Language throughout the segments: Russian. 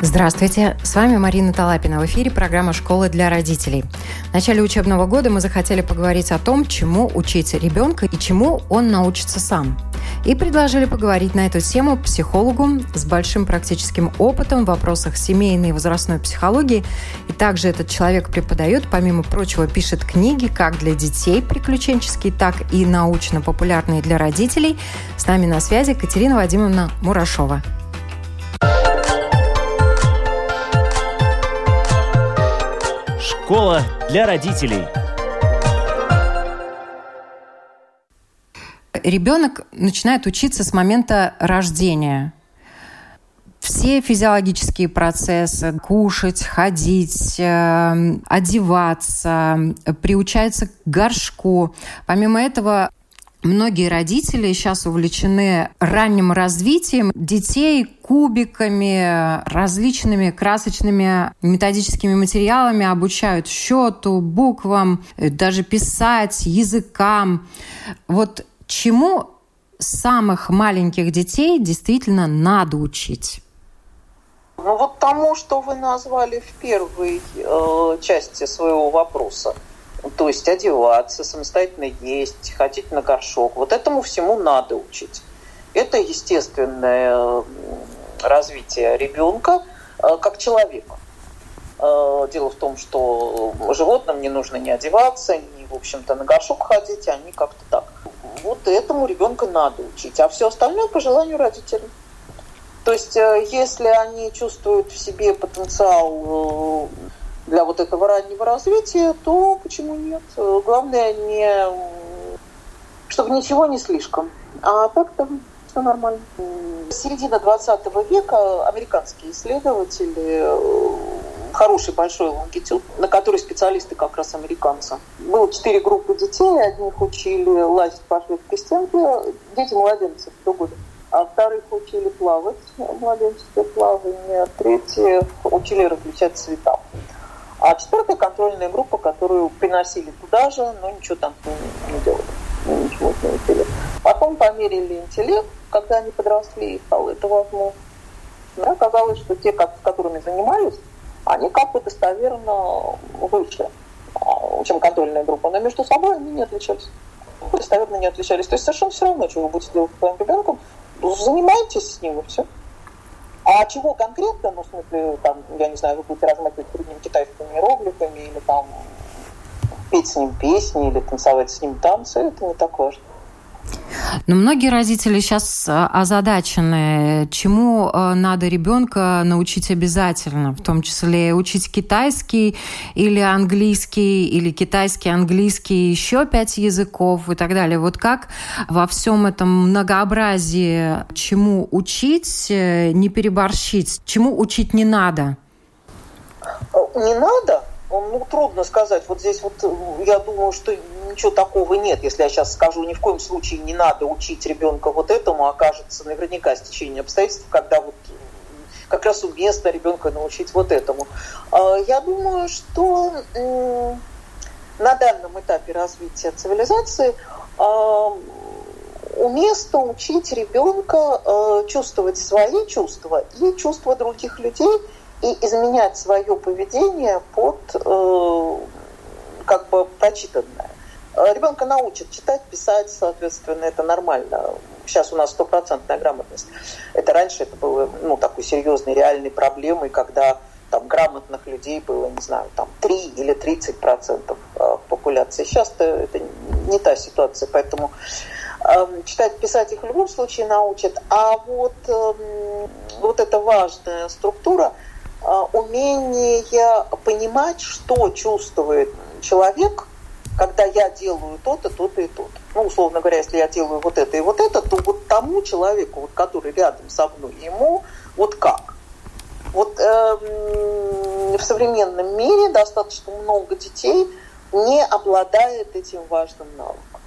Здравствуйте, с вами Марина Талапина. В эфире программа «Школа для родителей». В начале учебного года мы захотели поговорить о том, чему учить ребенка и чему он научится сам. И предложили поговорить на эту тему психологу с большим практическим опытом в вопросах семейной и возрастной психологии. И также этот человек преподает, помимо прочего, пишет книги как для детей приключенческие, так и научно-популярные для родителей. С нами на связи Катерина Вадимовна Мурашова. Школа для родителей. Ребенок начинает учиться с момента рождения. Все физиологические процессы, кушать, ходить, э, одеваться, приучается к горшку. Помимо этого, Многие родители сейчас увлечены ранним развитием детей кубиками, различными красочными методическими материалами, обучают счету, буквам, даже писать, языкам. Вот чему самых маленьких детей действительно надо учить? Ну вот тому, что вы назвали в первой э, части своего вопроса – то есть одеваться, самостоятельно есть, ходить на горшок. Вот этому всему надо учить. Это естественное развитие ребенка э, как человека. Э, дело в том, что животным не нужно не одеваться, не, в общем-то, на горшок ходить, они как-то так. Вот этому ребенка надо учить, а все остальное по желанию родителей. То есть, э, если они чувствуют в себе потенциал для вот этого раннего развития, то почему нет? Главное не чтобы ничего не слишком. А так там все нормально. Середина 20 века американские исследователи хороший большой лонгитюд, на который специалисты как раз американцы. Было четыре группы детей, одних учили лазить по шведской стенке, дети младенцы до года. А вторых учили плавать, младенческое плавание, третьих учили различать цвета. А четвертая контрольная группа, которую приносили туда же, но ничего там не, не делали. Ну, ничего не учили. Потом померили интеллект, когда они подросли, и стало это возможно. Да, оказалось, что те, с которыми занимались, они как бы достоверно выше, а, чем контрольная группа. Но между собой они не отличались. Достоверно не отличались. То есть совершенно все равно, что вы будете делать с своим ребенком, занимайтесь с ним и все. А чего конкретно, ну, в смысле, там, я не знаю, вы будете размахивать перед ним китайскими иероглифами или там петь с ним песни или танцевать с ним танцы, это не так важно. Но многие родители сейчас э, озадачены, чему э, надо ребенка научить обязательно, в том числе учить китайский или английский, или китайский, английский, еще пять языков и так далее. Вот как во всем этом многообразии чему учить, э, не переборщить, чему учить не надо? Не надо? Ну, трудно сказать. Вот здесь вот я думаю, что ничего такого нет. Если я сейчас скажу, ни в коем случае не надо учить ребенка вот этому, окажется наверняка стечение обстоятельств, когда вот как раз уместно ребенка научить вот этому. А, я думаю, что на данном этапе развития цивилизации а, уместно учить ребенка а, чувствовать свои чувства и чувства других людей – и изменять свое поведение под э, как бы прочитанное. Э, ребенка научат читать, писать, соответственно, это нормально. Сейчас у нас стопроцентная грамотность. Это раньше это было ну, такой серьезной, реальной проблемой, когда там грамотных людей было, не знаю, там 3 или 30 процентов э, популяции. Сейчас это не та ситуация, поэтому э, читать, писать их в любом случае научат. А вот, э, вот эта важная структура – умение понимать, что чувствует человек, когда я делаю то-то, то-то и то-то. Ну, условно говоря, если я делаю вот это и вот это, то вот тому человеку, вот, который рядом со мной, ему вот как. Вот э, в современном мире достаточно много детей не обладает этим важным навыком.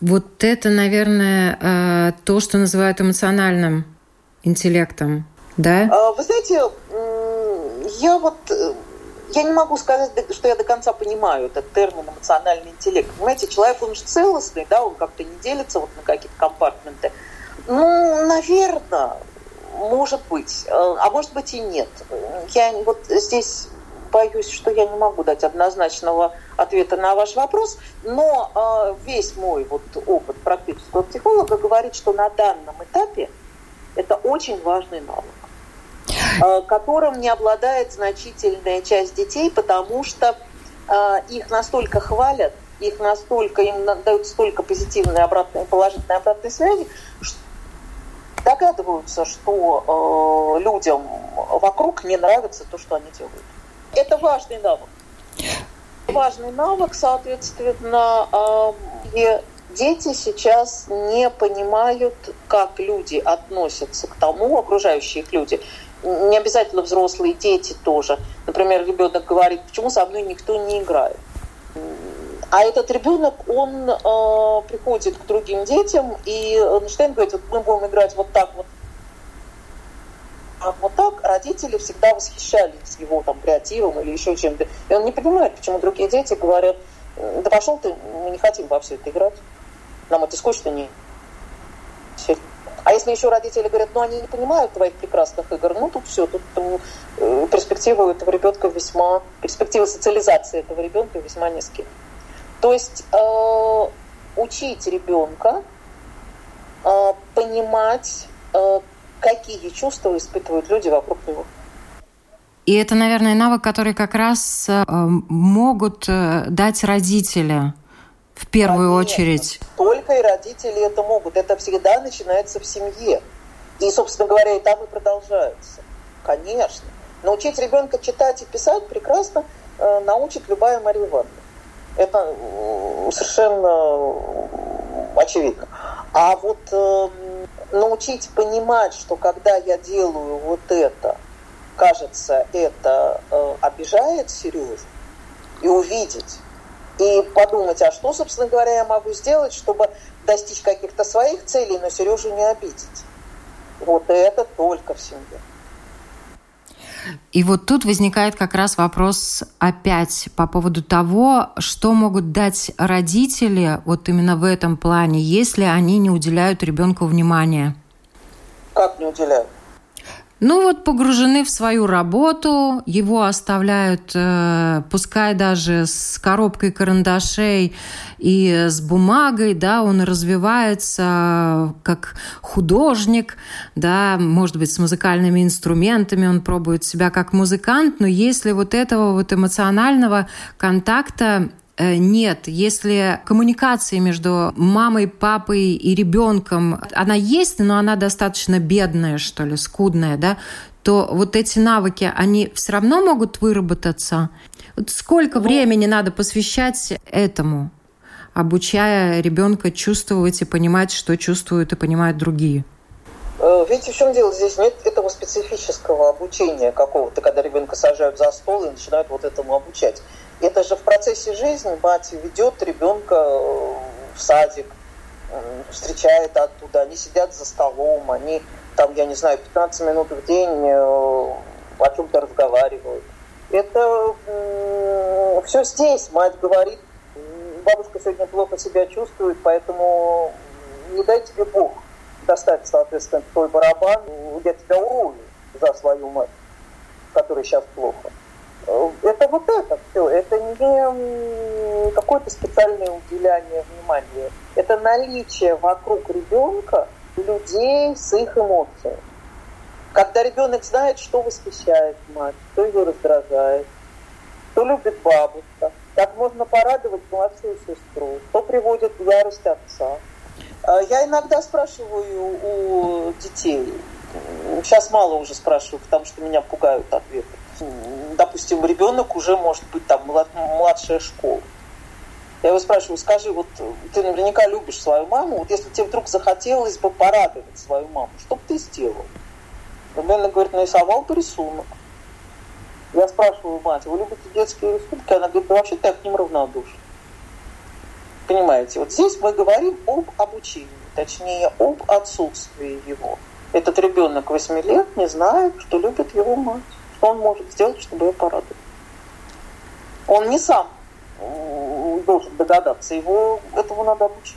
Вот это, наверное, э, то, что называют эмоциональным интеллектом, да? А, вы знаете, я вот э, я не могу сказать, что я до конца понимаю этот термин эмоциональный интеллект. Понимаете, человек, он же целостный, да, он как-то не делится вот на какие-то компартменты. Ну, наверное, может быть, э, а может быть и нет. Я вот здесь боюсь, что я не могу дать однозначного ответа на ваш вопрос, но э, весь мой вот опыт практического психолога говорит, что на данном этапе это очень важный навык которым не обладает значительная часть детей, потому что э, их настолько хвалят, их настолько, им дают столько позитивной обратной, положительной обратной связи, что догадываются, что э, людям вокруг не нравится то, что они делают. Это важный навык. Важный навык, соответственно, э, дети сейчас не понимают, как люди относятся к тому, окружающие их люди. Не обязательно взрослые дети тоже. Например, ребенок говорит, почему со мной никто не играет. А этот ребенок, он э, приходит к другим детям и начинает говорить, вот мы будем играть вот так вот а вот так родители всегда восхищались его там креативом или еще чем-то. И он не понимает, почему другие дети говорят, да пошел ты, мы не хотим во все это играть. Нам это скучно не... А если еще родители говорят, ну они не понимают твоих прекрасных игр, ну тут все, тут э, перспектива у этого ребенка весьма, перспектива социализации этого ребенка весьма низкие. То есть э, учить ребенка э, понимать, э, какие чувства испытывают люди вокруг него. И это, наверное, навык, который как раз э, могут э, дать родители в первую Конечно. очередь. Только и родители это могут. Это всегда начинается в семье. И, собственно говоря, и там и продолжается. Конечно. Научить ребенка читать и писать прекрасно э, научит любая Мария Ивановна. Это э, совершенно очевидно. А вот э, научить понимать, что когда я делаю вот это, кажется, это э, обижает Сережу, и увидеть, и подумать, а что, собственно говоря, я могу сделать, чтобы достичь каких-то своих целей, но Сережу не обидеть. Вот это только в семье. И вот тут возникает как раз вопрос опять по поводу того, что могут дать родители вот именно в этом плане, если они не уделяют ребенку внимания. Как не уделяют? Ну вот погружены в свою работу, его оставляют, э, пускай даже с коробкой карандашей и с бумагой, да, он развивается как художник, да, может быть, с музыкальными инструментами, он пробует себя как музыкант, но если вот этого вот эмоционального контакта нет, если коммуникация между мамой, папой и ребенком, она есть, но она достаточно бедная, что ли, скудная, да, то вот эти навыки, они все равно могут выработаться. Вот сколько ну, времени надо посвящать этому, обучая ребенка чувствовать и понимать, что чувствуют и понимают другие? Э, видите, в чем дело? Здесь нет этого специфического обучения какого-то, когда ребенка сажают за стол и начинают вот этому обучать. Это же в процессе жизни мать ведет ребенка э, в садик, э, встречает оттуда, они сидят за столом, они там, я не знаю, 15 минут в день э, о чем-то разговаривают. Это все здесь. Мать говорит, бабушка сегодня плохо себя чувствует, поэтому не дай тебе Бог достать, соответственно, твой барабан, я тебя урою за свою мать, которой сейчас плохо. Это вот это все. Это не какое-то специальное уделяние внимания. Это наличие вокруг ребенка людей с их эмоциями. Когда ребенок знает, что восхищает мать, что ее раздражает, что любит бабушка, как можно порадовать младшую сестру, что приводит в ярость отца. А я иногда спрашиваю у детей, сейчас мало уже спрашиваю, потому что меня пугают ответы допустим, ребенок уже может быть там младшая школа. Я его спрашиваю, скажи, вот ты наверняка любишь свою маму, вот если тебе вдруг захотелось бы порадовать свою маму, что бы ты сделал? Ребенок говорит, нарисовал по рисунок. Я спрашиваю мать, вы любите детские рисунки? Она говорит, вообще-то я к ним равнодушна. Понимаете, вот здесь мы говорим об обучении, точнее, об отсутствии его. Этот ребенок 8 лет не знает, что любит его мать, что он может сделать, чтобы ее порадовать. Он не сам должен догадаться, его этому надо обучить.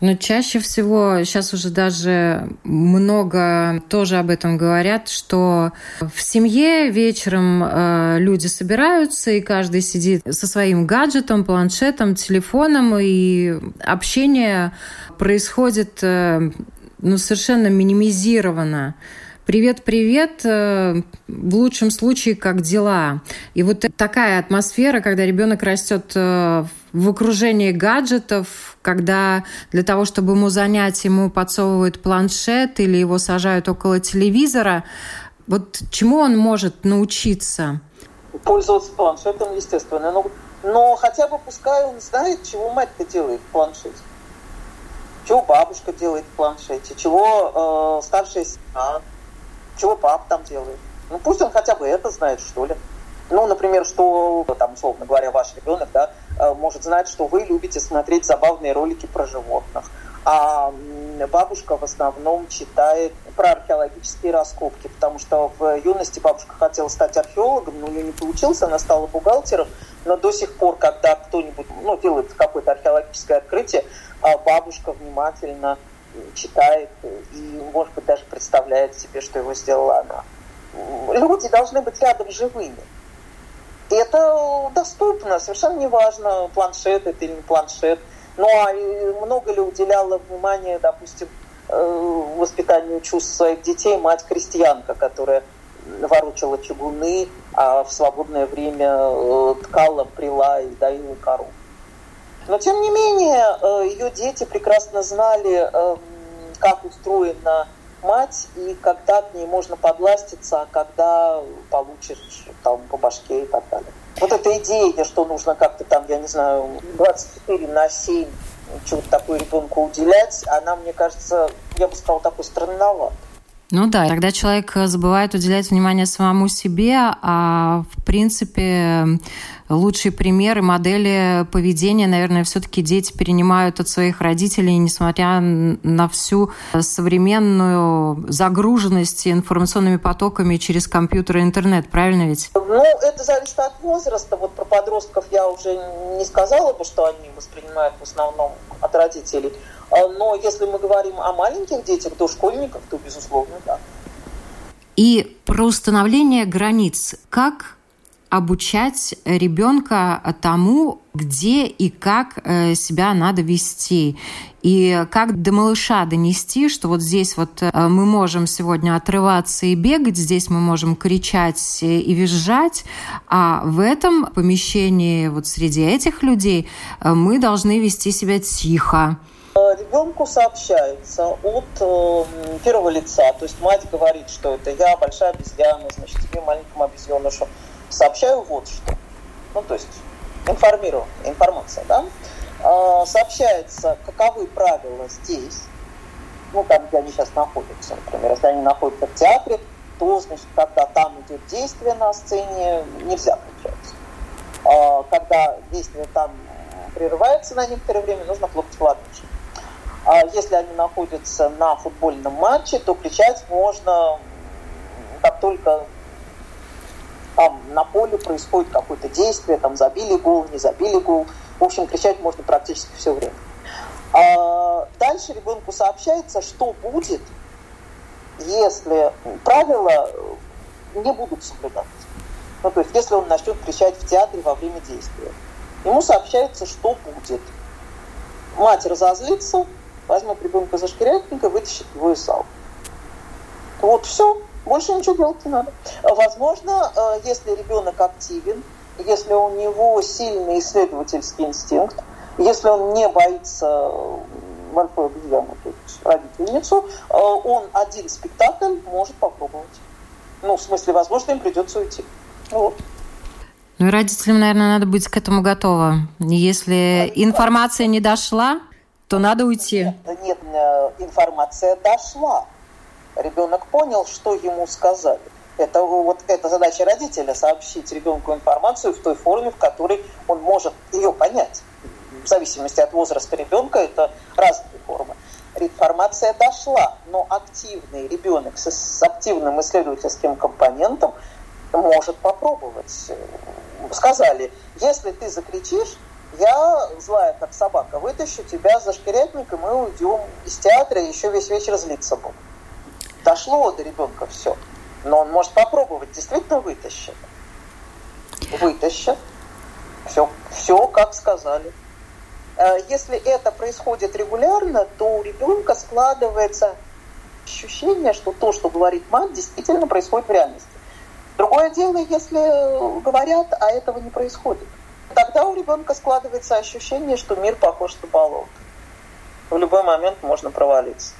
Но чаще всего сейчас уже даже много тоже об этом говорят, что в семье вечером э, люди собираются, и каждый сидит со своим гаджетом, планшетом, телефоном, и общение происходит э, ну, совершенно минимизировано. Привет, привет, э, в лучшем случае, как дела? И вот такая атмосфера, когда ребенок растет э, в окружении гаджетов, когда для того, чтобы ему занять, ему подсовывают планшет или его сажают около телевизора, вот чему он может научиться? Пользоваться планшетом, естественно. Но, но хотя бы пускай он знает, чего мать-то делает в планшете. Чего бабушка делает в планшете, чего э, старшая сестра чего пап там делает? Ну, пусть он хотя бы это знает, что ли. Ну, например, что, там, условно говоря, ваш ребенок, да, э, может знать, что вы любите смотреть забавные ролики про животных. А бабушка в основном читает про археологические раскопки, потому что в юности бабушка хотела стать археологом, но у нее не получилось, она стала бухгалтером, но до сих пор, когда кто-нибудь ну, делает какое-то археологическое открытие, а бабушка внимательно читает и, может быть, даже представляет себе, что его сделала она. Люди должны быть рядом живыми. И это доступно, совершенно неважно, планшет это или не планшет. Ну, а много ли уделяла внимания, допустим, э, воспитанию чувств своих детей мать крестьянка, которая ворочала чугуны, а в свободное время э, ткала, прила и доила коров. Но, тем не менее, э, ее дети прекрасно знали, эм, как устроена мать, и когда к ней можно подластиться, а когда получишь там по башке и так далее. Вот эта идея, что нужно как-то там, я не знаю, 24 на 7 чего-то такое ребенку уделять, она, мне кажется, я бы сказала, такой странноват. Ну да, когда человек забывает уделять внимание самому себе, а в принципе лучшие примеры, модели поведения, наверное, все-таки дети перенимают от своих родителей, несмотря на всю современную загруженность информационными потоками через компьютер и интернет, правильно ведь? Ну, это зависит от возраста. Вот про подростков я уже не сказала бы, что они воспринимают в основном от родителей. А, но если мы говорим о маленьких детях, дошкольниках, то, безусловно, да. И про установление границ. Как обучать ребенка тому, где и как э, себя надо вести. И как до малыша донести, что вот здесь вот э, мы можем сегодня отрываться и бегать, здесь мы можем кричать и визжать, а в этом помещении, вот среди этих людей, э, мы должны вести себя тихо. Ребенку сообщается от э, первого лица, то есть мать говорит, что это я, большая обезьяна, значит, тебе маленькому обезьянышу сообщаю вот что. Ну, то есть информирую, информация, да. Э, сообщается, каковы правила здесь, ну, там, где они сейчас находятся, например, если они находятся в театре, то, значит, когда там идет действие на сцене, нельзя кричать. Э, когда действие там прерывается на некоторое время, нужно хлопать в ладоши. А если они находятся на футбольном матче, то кричать можно, как только там на поле происходит какое-то действие, там забили гол, не забили гол. В общем, кричать можно практически все время. А дальше ребенку сообщается, что будет, если правила не будут соблюдаться. Ну, то есть, если он начнет кричать в театре во время действия. Ему сообщается, что будет. Мать разозлится, возьмет ребенка за шкирятник и вытащит его из зала. Вот все, больше ничего делать не надо. Возможно, э, если ребенок активен, если у него сильный исследовательский инстинкт, если он не боится большой обезьяны, то есть родительницу, э, он один спектакль может попробовать. Ну, в смысле, возможно, им придется уйти. Вот. Ну и родителям, наверное, надо быть к этому готовым. Если информация не дошла, то надо уйти. Нет, нет, информация дошла. Ребенок понял, что ему сказали. Это вот эта задача родителя сообщить ребенку информацию в той форме, в которой он может ее понять. В зависимости от возраста ребенка это разные формы. Информация дошла, но активный ребенок с, с активным исследовательским компонентом может попробовать. Сказали, если ты закричишь, я злая как собака, вытащу тебя за шкирятник, и мы уйдем из театра, и еще весь вечер злиться буду. Дошло до ребенка все. Но он может попробовать, действительно вытащит. Вытащит. Все, все как сказали. Э, если это происходит регулярно, то у ребенка складывается ощущение, что то, что говорит мать, действительно происходит в реальности. Другое дело, если говорят, а этого не происходит. Тогда у ребенка складывается ощущение, что мир похож на болото. В любой момент можно провалиться.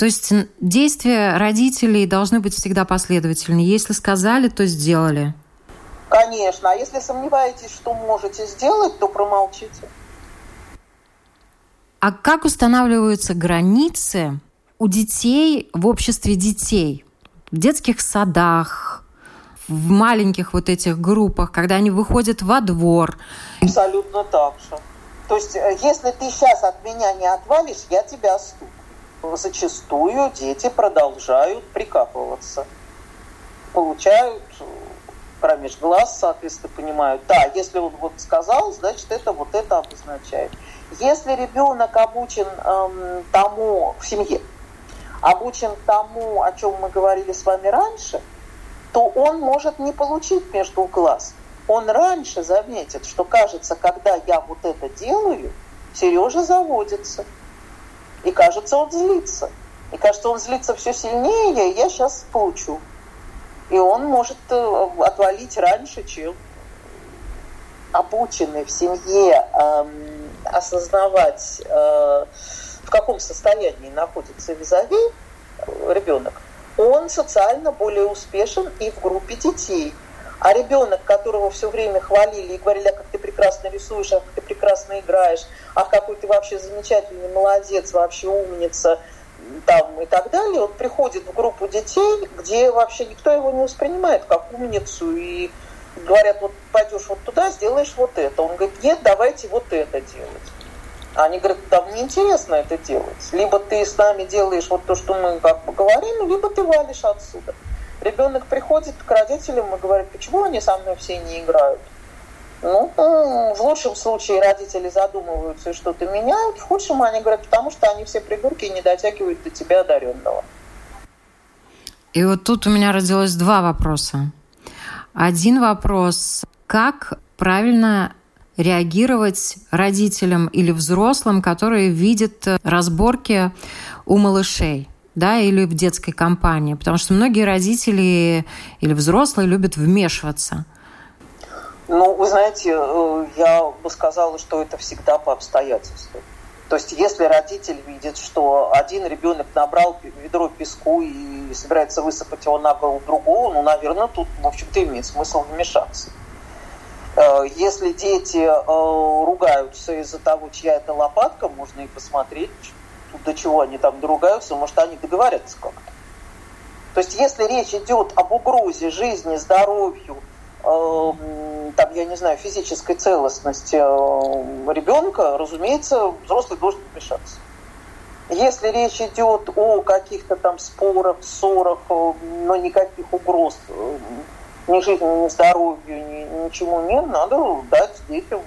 То есть действия родителей должны быть всегда последовательны. Если сказали, то сделали. Конечно. А если сомневаетесь, что можете сделать, то промолчите. А как устанавливаются границы у детей в обществе детей? В детских садах, в маленьких вот этих группах, когда они выходят во двор. Абсолютно так же. То есть, э, если ты сейчас от меня не отвалишь, я тебя стукну. Зачастую дети продолжают прикапываться. Получают э, промеж глаз, соответственно, понимают, да, если он вот сказал, значит, это вот это обозначает. Если ребенок обучен эм, тому в семье, обучен тому, о чем мы говорили с вами раньше, то он может не получить между глаз. Он раньше заметит, что кажется, когда я вот это делаю, Сережа заводится. И кажется, он злится. И кажется, он злится все сильнее, и я сейчас получу. И он может э, отвалить раньше, чем обученный в семье эм, осознавать, э, в каком состоянии находится визави э, ребенок, он социально более успешен и в группе детей. А ребенок, которого все время хвалили и говорили, а как прекрасно рисуешь, а как ты прекрасно играешь, а какой ты вообще замечательный молодец, вообще умница, там и так далее, он приходит в группу детей, где вообще никто его не воспринимает как умницу и говорят, вот пойдешь вот туда, сделаешь вот это. Он говорит, нет, давайте вот это делать. Они говорят, да мне интересно это делать. Либо ты с нами делаешь вот то, что мы как бы говорим, либо ты валишь отсюда. Ребенок приходит к родителям и говорит, почему они со мной все не играют? Ну, в лучшем случае родители задумываются и что-то меняют, в худшем они говорят, потому что они все придурки и не дотягивают до тебя одаренного. И вот тут у меня родилось два вопроса. Один вопрос. Как правильно реагировать родителям или взрослым, которые видят разборки у малышей? да, или в детской компании, потому что многие родители или взрослые любят вмешиваться. Ну, вы знаете, э, я бы сказала, что это всегда по обстоятельствам. То есть, если родитель видит, что один ребенок набрал ведро песку и собирается высыпать его на голову другого, ну, наверное, тут, в общем-то, имеет смысл вмешаться. Э, если дети э, ругаются из-за того, чья это лопатка, можно и посмотреть, до чего они там доругаются, может, они договорятся как-то. То есть, если речь идет об угрозе жизни, здоровью, там, я не знаю, физической целостности э, ребенка, разумеется, взрослый должен вмешаться. Если речь идет о каких-то там спорах, ссорах, э, но никаких угроз э, ни жизни, ни здоровью, ни, ничему нет, надо дать детям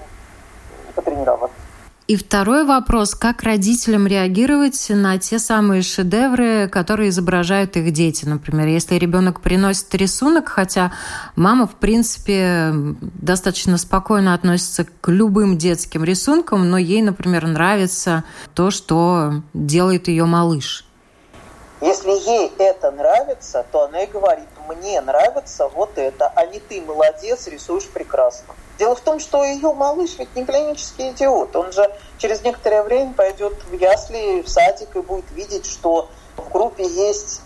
потренироваться. И второй вопрос, как родителям реагировать на те самые шедевры, которые изображают их дети. Например, если ребенок приносит рисунок, хотя мама, в принципе, достаточно спокойно относится к любым детским рисункам, но ей, например, нравится то, что делает ее малыш. Если ей это нравится, то она и говорит, мне нравится вот это, а не ты молодец, рисуешь прекрасно. Дело в том, что ее малыш ведь не клинический идиот. Он же через некоторое время пойдет в ясли, в садик и будет видеть, что в группе есть,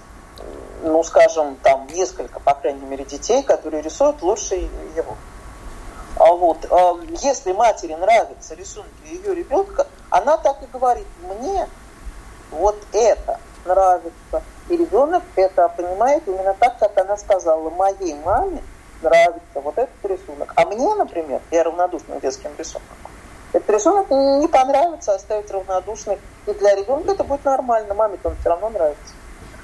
ну, скажем, там несколько, по крайней мере, детей, которые рисуют лучше его. А вот, а если матери нравятся рисунки ее ребенка, она так и говорит, мне вот это нравится, И ребенок это понимает именно так, как она сказала. Моей маме нравится вот этот рисунок. А мне, например, я равнодушна к детским рисункам. Этот рисунок не понравится, оставить равнодушный. И для ребенка это будет нормально. Маме-то он все равно нравится.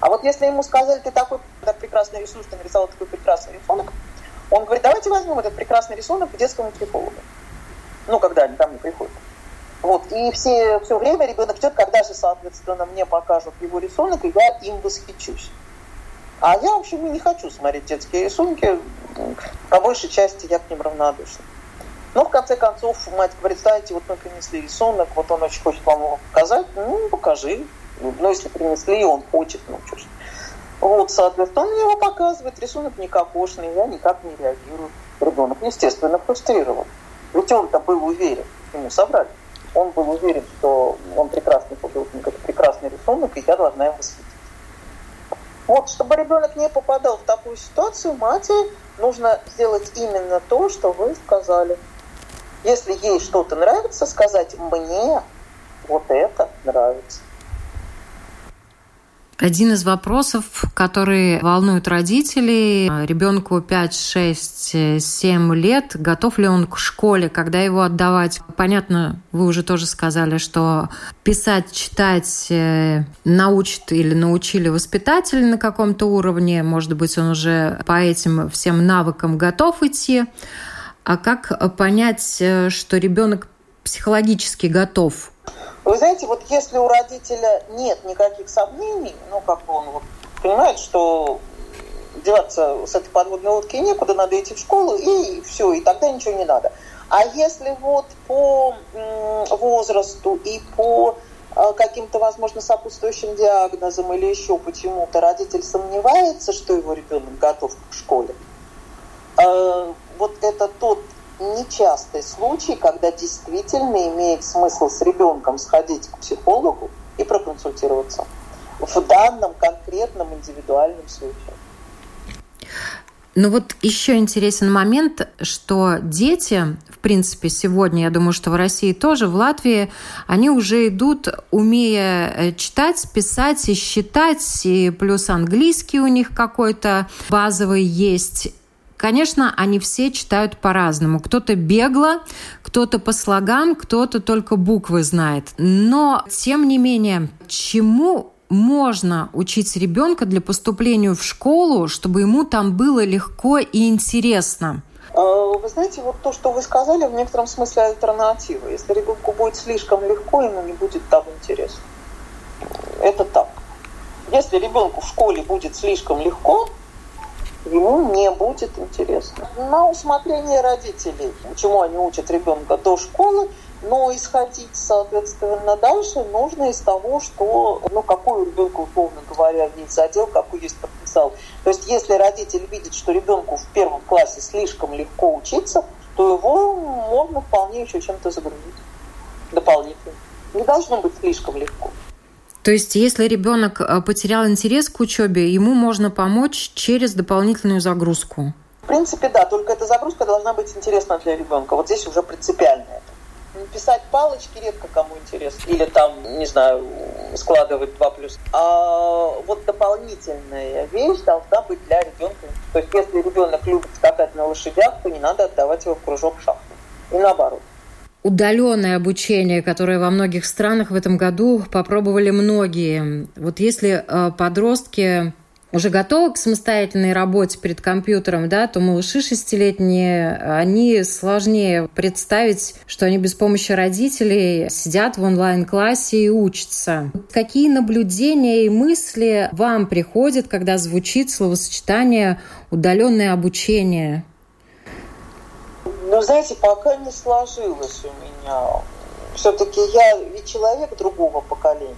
А вот если ему сказали, ты такой да, прекрасный рисунок, ты нарисовал такой прекрасный рисунок, он говорит, давайте возьмем этот прекрасный рисунок к детскому психологу. Ну, когда они там не приходят. Вот. И все, все время ребенок ждет, когда же, соответственно, мне покажут его рисунок, и я им восхищусь. А я, в общем, не хочу смотреть детские рисунки. По большей части я к ним равнодушна. Но, в конце концов, мать говорит, знаете, вот мы принесли рисунок, вот он очень хочет вам его показать. Ну, покажи. Ну, если принесли, и он хочет, ну, что ж. Вот, соответственно, он мне его показывает, рисунок никакошный, я никак не реагирую. Ребенок, естественно, фрустрирован. Ведь он-то был уверен, ему собрали он был уверен, что он прекрасный художник, это прекрасный рисунок, и я должна им восхитить. Вот, чтобы ребенок не попадал в такую ситуацию, матери нужно сделать именно то, что вы сказали. Если ей что-то нравится, сказать «мне вот это нравится». Один из вопросов, которые волнуют родителей, ребенку 5, 6, 7 лет, готов ли он к школе, когда его отдавать? Понятно, вы уже тоже сказали, что писать, читать э, научат или научили воспитатели на каком-то уровне, может быть, он уже по этим всем навыкам готов идти. А как понять, э, что ребенок психологически готов вы знаете, вот если у родителя нет никаких сомнений, ну, как бы он вот понимает, что деваться с этой подводной лодки некуда, надо идти в школу, и все, и тогда ничего не надо. А если вот по возрасту и по э, каким-то, возможно, сопутствующим диагнозам или еще почему-то родитель сомневается, что его ребенок готов к школе, э, вот это тот нечастый случай, когда действительно имеет смысл с ребенком сходить к психологу и проконсультироваться в данном конкретном индивидуальном случае. Ну вот еще интересен момент, что дети, в принципе, сегодня, я думаю, что в России тоже, в Латвии, они уже идут, умея э, читать, писать и считать, и плюс английский у них какой-то базовый есть. Конечно, они все читают по-разному. Кто-то бегло, кто-то по слогам, кто-то только буквы знает. Но, тем не менее, чему можно учить ребенка для поступления в школу, чтобы ему там было легко и интересно? А, вы знаете, вот то, что вы сказали, в некотором смысле альтернатива. Если ребенку будет слишком легко, ему не будет там интересно. Это так. Если ребенку в школе будет слишком легко, ему не будет интересно. На усмотрение родителей, чему они учат ребенка до школы, но исходить, соответственно, дальше нужно из того, что, ну, какой у ребенка, условно говоря, есть задел, какой есть потенциал. То есть, если родитель видит, что ребенку в первом классе слишком легко учиться, то его можно вполне еще чем-то загрузить дополнительно. Не должно быть слишком легко. То есть, если ребенок э, потерял интерес к учебе, ему можно помочь через дополнительную загрузку. В принципе, да, только эта загрузка должна быть интересна для ребенка. Вот здесь уже принципиально. Писать палочки редко кому интересно. Или там, не знаю, складывать два плюс. А вот дополнительная вещь должна быть для ребенка. То есть, если ребенок любит скакать на лошадях, то не надо отдавать его в кружок шахмат. И наоборот удаленное обучение, которое во многих странах в этом году попробовали многие. Вот если э, подростки уже готовы к самостоятельной работе перед компьютером, да, то малыши шестилетние, они сложнее представить, что они без помощи родителей сидят в онлайн-классе и учатся. Какие наблюдения и мысли вам приходят, когда звучит словосочетание «удаленное обучение»? Но, знаете, пока не сложилось у меня. Все-таки я ведь человек другого поколения.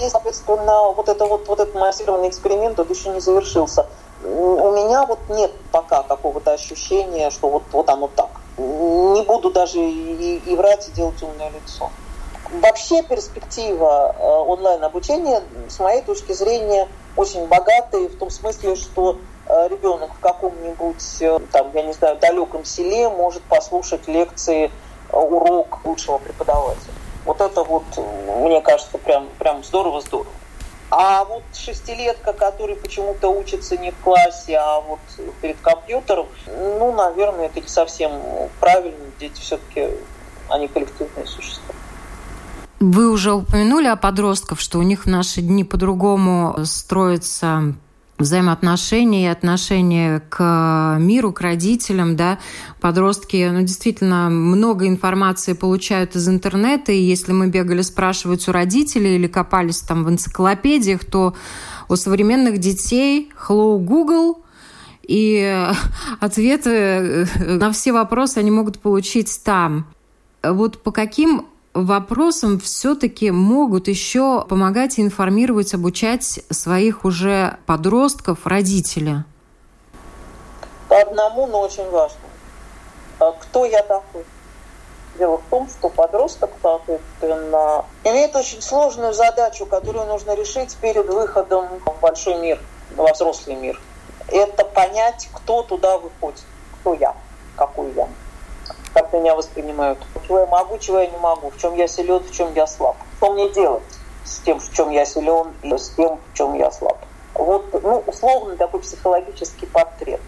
И, соответственно, вот, это вот, вот этот массированный эксперимент, он еще не завершился. У меня вот нет пока какого-то ощущения, что вот, вот оно так. Не буду даже и, и врать, и делать умное лицо. Вообще перспектива э, онлайн-обучения, с моей точки зрения, очень богатая в том смысле, что ребенок в каком-нибудь, э, там, я не знаю, далеком селе может послушать лекции, э, урок лучшего преподавателя. Вот это вот, мне кажется, прям, прям здорово-здорово. А вот шестилетка, который почему-то учится не в классе, а вот перед компьютером, ну, наверное, это не совсем правильно. Дети все-таки, они коллективные существа. Вы уже упомянули о подростках, что у них в наши дни по-другому строится взаимоотношения и отношения к миру, к родителям, да, подростки, ну, действительно, много информации получают из интернета, и если мы бегали спрашивать у родителей или копались там в энциклопедиях, то у современных детей «Hello, Google», и ответы на все вопросы они могут получить там. Вот по каким вопросам все-таки могут еще помогать информировать, обучать своих уже подростков родители? По одному, но очень важно. А кто я такой? Дело в том, что подросток, соответственно, имеет очень сложную задачу, которую нужно решить перед выходом в большой мир, во взрослый мир. Это понять, кто туда выходит, кто я, какой я как меня воспринимают. Чего я могу, чего я не могу, в чем я силен, в чем я слаб. Что мне делать с тем, в чем я силен, и с тем, в чем я слаб. Вот, ну, условно такой психологический портрет.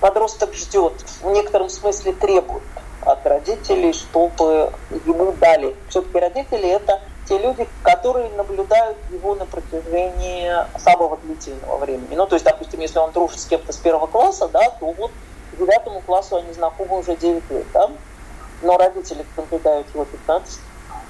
Подросток ждет, в некотором смысле требует от родителей, чтобы ему дали. Все-таки родители – это те люди, которые наблюдают его на протяжении самого длительного времени. Ну, то есть, допустим, если он дружит с кем-то с первого класса, да, то вот девятому классу они знакомы уже 9 лет, да? но родители наблюдают его 15.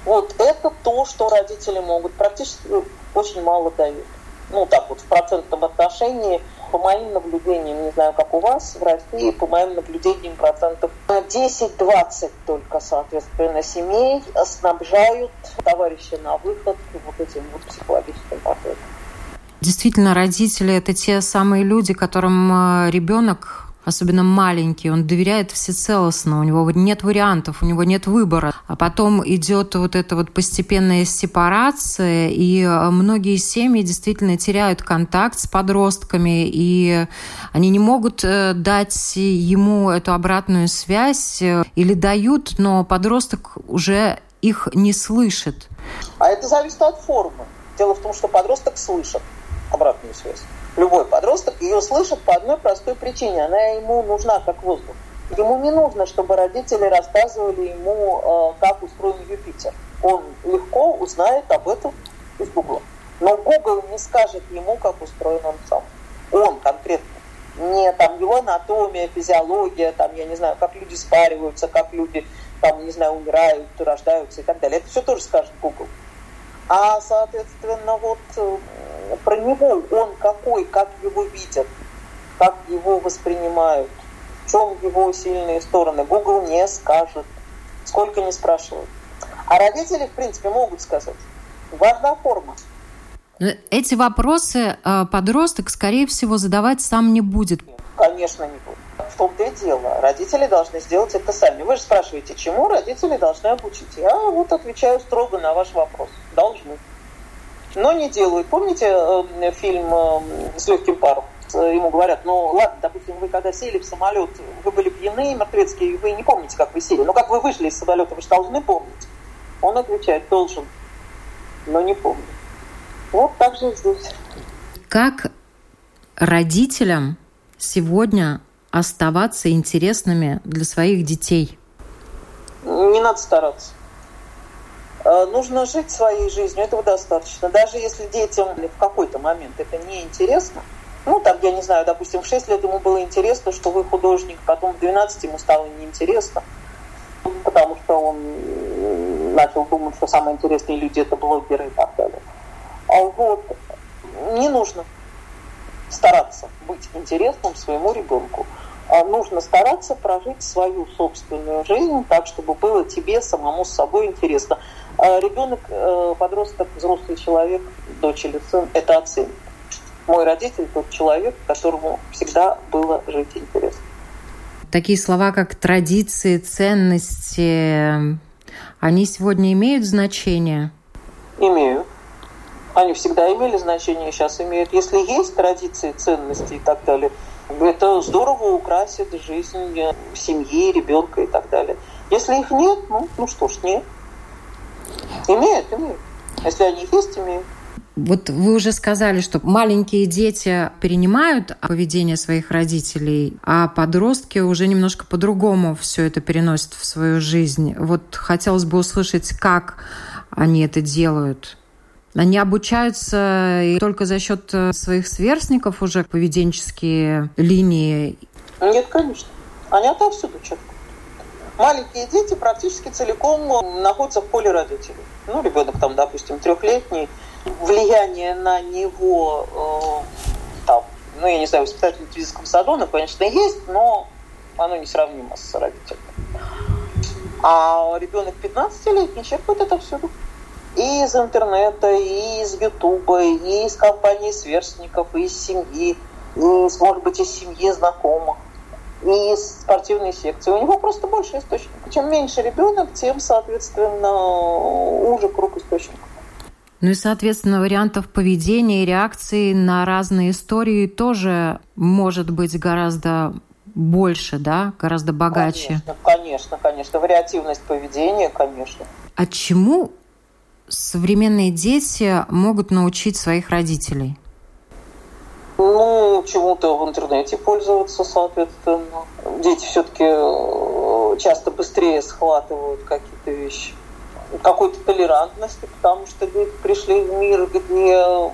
Вот это то, что родители могут практически очень мало дают. Ну, так вот, в процентном отношении, по моим наблюдениям, не знаю, как у вас, в России, по моим наблюдениям, процентов 10-20 только, соответственно, семей снабжают товарища на выход вот этим вот психологическим портретом. Действительно, родители – это те самые люди, которым э, ребенок особенно маленький, он доверяет всецелостно, у него нет вариантов, у него нет выбора. А потом идет вот эта вот постепенная сепарация, и э, многие семьи действительно теряют контакт с подростками, и они не могут э, дать ему эту обратную связь э, или дают, но подросток уже их не слышит. А это зависит от формы. Дело в том, что подросток слышит обратную связь любой подросток ее слышит по одной простой причине. Она ему нужна как воздух. Ему не нужно, чтобы родители рассказывали ему, э, как устроен Юпитер. Он легко узнает об этом из Гугла. Но Google не скажет ему, как устроен он сам. Он конкретно. Не там его анатомия, физиология, там, я не знаю, как люди спариваются, как люди, там, не знаю, умирают, рождаются и так далее. Это все тоже скажет Google. А, соответственно, вот э, про него, он какой, как его видят, как его воспринимают, в чем его сильные стороны. Google не скажет, сколько не спрашивают. А родители, в принципе, могут сказать. Важна форма. Эти вопросы э, подросток, скорее всего, задавать сам не будет. Конечно, не будет. В том-то и дело. Родители должны сделать это сами. Вы же спрашиваете, чему родители должны обучить. Я вот отвечаю строго на ваш вопрос. Должны но не делают. Помните э, фильм э, «С легким паром»? Ему говорят, ну ладно, допустим, вы когда сели в самолет, вы были пьяны, мертвецкие, вы не помните, как вы сели. Но как вы вышли из самолета, вы же должны помнить. Он отвечает, должен, но не помню. Вот так же здесь. Как родителям сегодня оставаться интересными для своих детей? Не надо стараться. Э, нужно жить своей жизнью, этого достаточно. Даже если детям в какой-то момент это не интересно, ну, там, я не знаю, допустим, в 6 лет ему было интересно, что вы художник, потом в 12 ему стало неинтересно, потому что он начал думать, что самые интересные люди это блогеры и так далее. А вот не нужно стараться быть интересным своему ребенку. А нужно стараться прожить свою собственную жизнь так, чтобы было тебе самому с собой интересно. А ребенок, э, подросток, взрослый человек, дочь или сын, это оценит. Мой родитель тот человек, которому всегда было жить интересно. Такие слова, как традиции, ценности, они сегодня имеют значение? Имеют. Они всегда имели значение, сейчас имеют. Если есть традиции, ценности и так далее, это здорово украсит жизнь семьи, ребенка и так далее. Если их нет, ну, ну что ж, нет. Имеют, имеют. Если они есть, имеют. Вот вы уже сказали, что маленькие дети перенимают поведение своих родителей, а подростки уже немножко по-другому все это переносят в свою жизнь. Вот хотелось бы услышать, как они это делают. Они обучаются и только за счет э, своих сверстников уже поведенческие линии? Нет, конечно. Они отовсюду черпают. Маленькие дети практически целиком находятся в поле родителей. Ну, ребенок там, допустим, трехлетний, влияние на него э, там, ну, я не знаю, воспитатель в детском саду, оно, конечно, есть, но оно несравнимо с родителями. А ребенок 15-летний черпает это всюду и из интернета, и из Ютуба, и из компании сверстников, и из семьи, и, может быть, из семьи знакомых, и из спортивной секции. У него просто больше источников. Чем меньше ребенок, тем, соответственно, уже круг источников. Ну и, соответственно, вариантов поведения и реакции на разные истории тоже может быть гораздо больше, да, гораздо богаче. Конечно, конечно, конечно. Вариативность поведения, конечно. А чему современные дети могут научить своих родителей? Чему-то в интернете пользоваться, соответственно. Дети все-таки э, часто быстрее схватывают какие-то вещи. Какой-то толерантности, потому что дети пришли в мир, где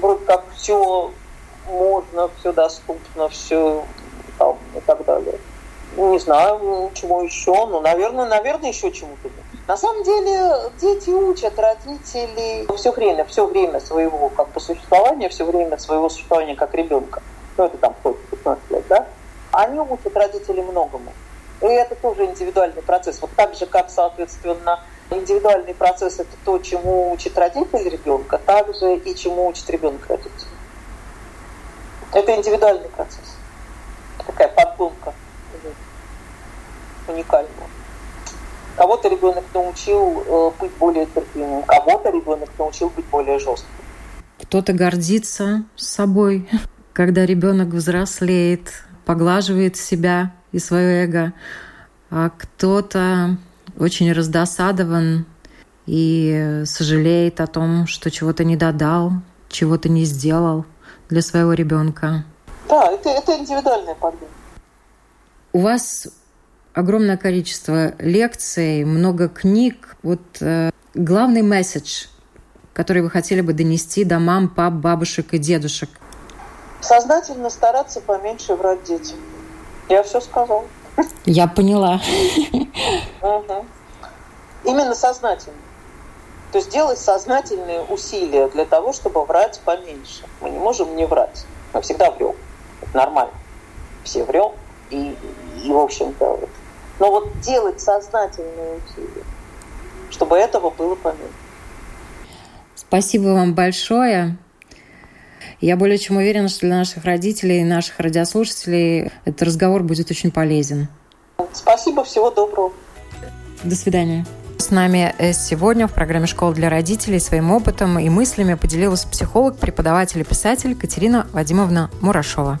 вроде как все можно, все доступно, все там, и так далее. Не знаю, чему еще, но, наверное, наверное, еще чему-то. На самом деле дети учат родителей все время, все время своего как бы существования, все время своего существования как ребенка. Ну, это там хоть 15 лет, да? Они учат родителей многому. И это тоже индивидуальный процесс. Вот так же, как, соответственно, индивидуальный процесс – это то, чему учит родитель ребенка, так же и чему учит ребенок родитель. Это индивидуальный процесс. Такая подгонка уникальная. Кого-то ребенок научил э, быть более терпимым, кого-то ребенок научил быть более жестким. Кто-то гордится собой, когда ребенок взрослеет, поглаживает себя и свое эго, а кто-то очень раздосадован и сожалеет о том, что чего-то не додал, чего-то не сделал для своего ребенка. Да, это, это индивидуальная подбор. У вас огромное количество лекций, много книг. Вот э, главный месседж, который вы хотели бы донести до мам, пап, бабушек и дедушек? Сознательно стараться поменьше врать детям. Я все сказала. Я поняла. Угу. Именно сознательно. То есть делать сознательные усилия для того, чтобы врать поменьше. Мы не можем не врать. Мы всегда врем. Это нормально. Все врем. И, и в общем-то, но вот делать сознательные усилия, чтобы этого было поменьше. Спасибо вам большое. Я более чем уверена, что для наших родителей и наших радиослушателей этот разговор будет очень полезен. Спасибо, всего доброго. До свидания. С нами сегодня в программе «Школа для родителей» своим опытом и мыслями поделилась психолог, преподаватель и писатель Катерина Вадимовна Мурашова.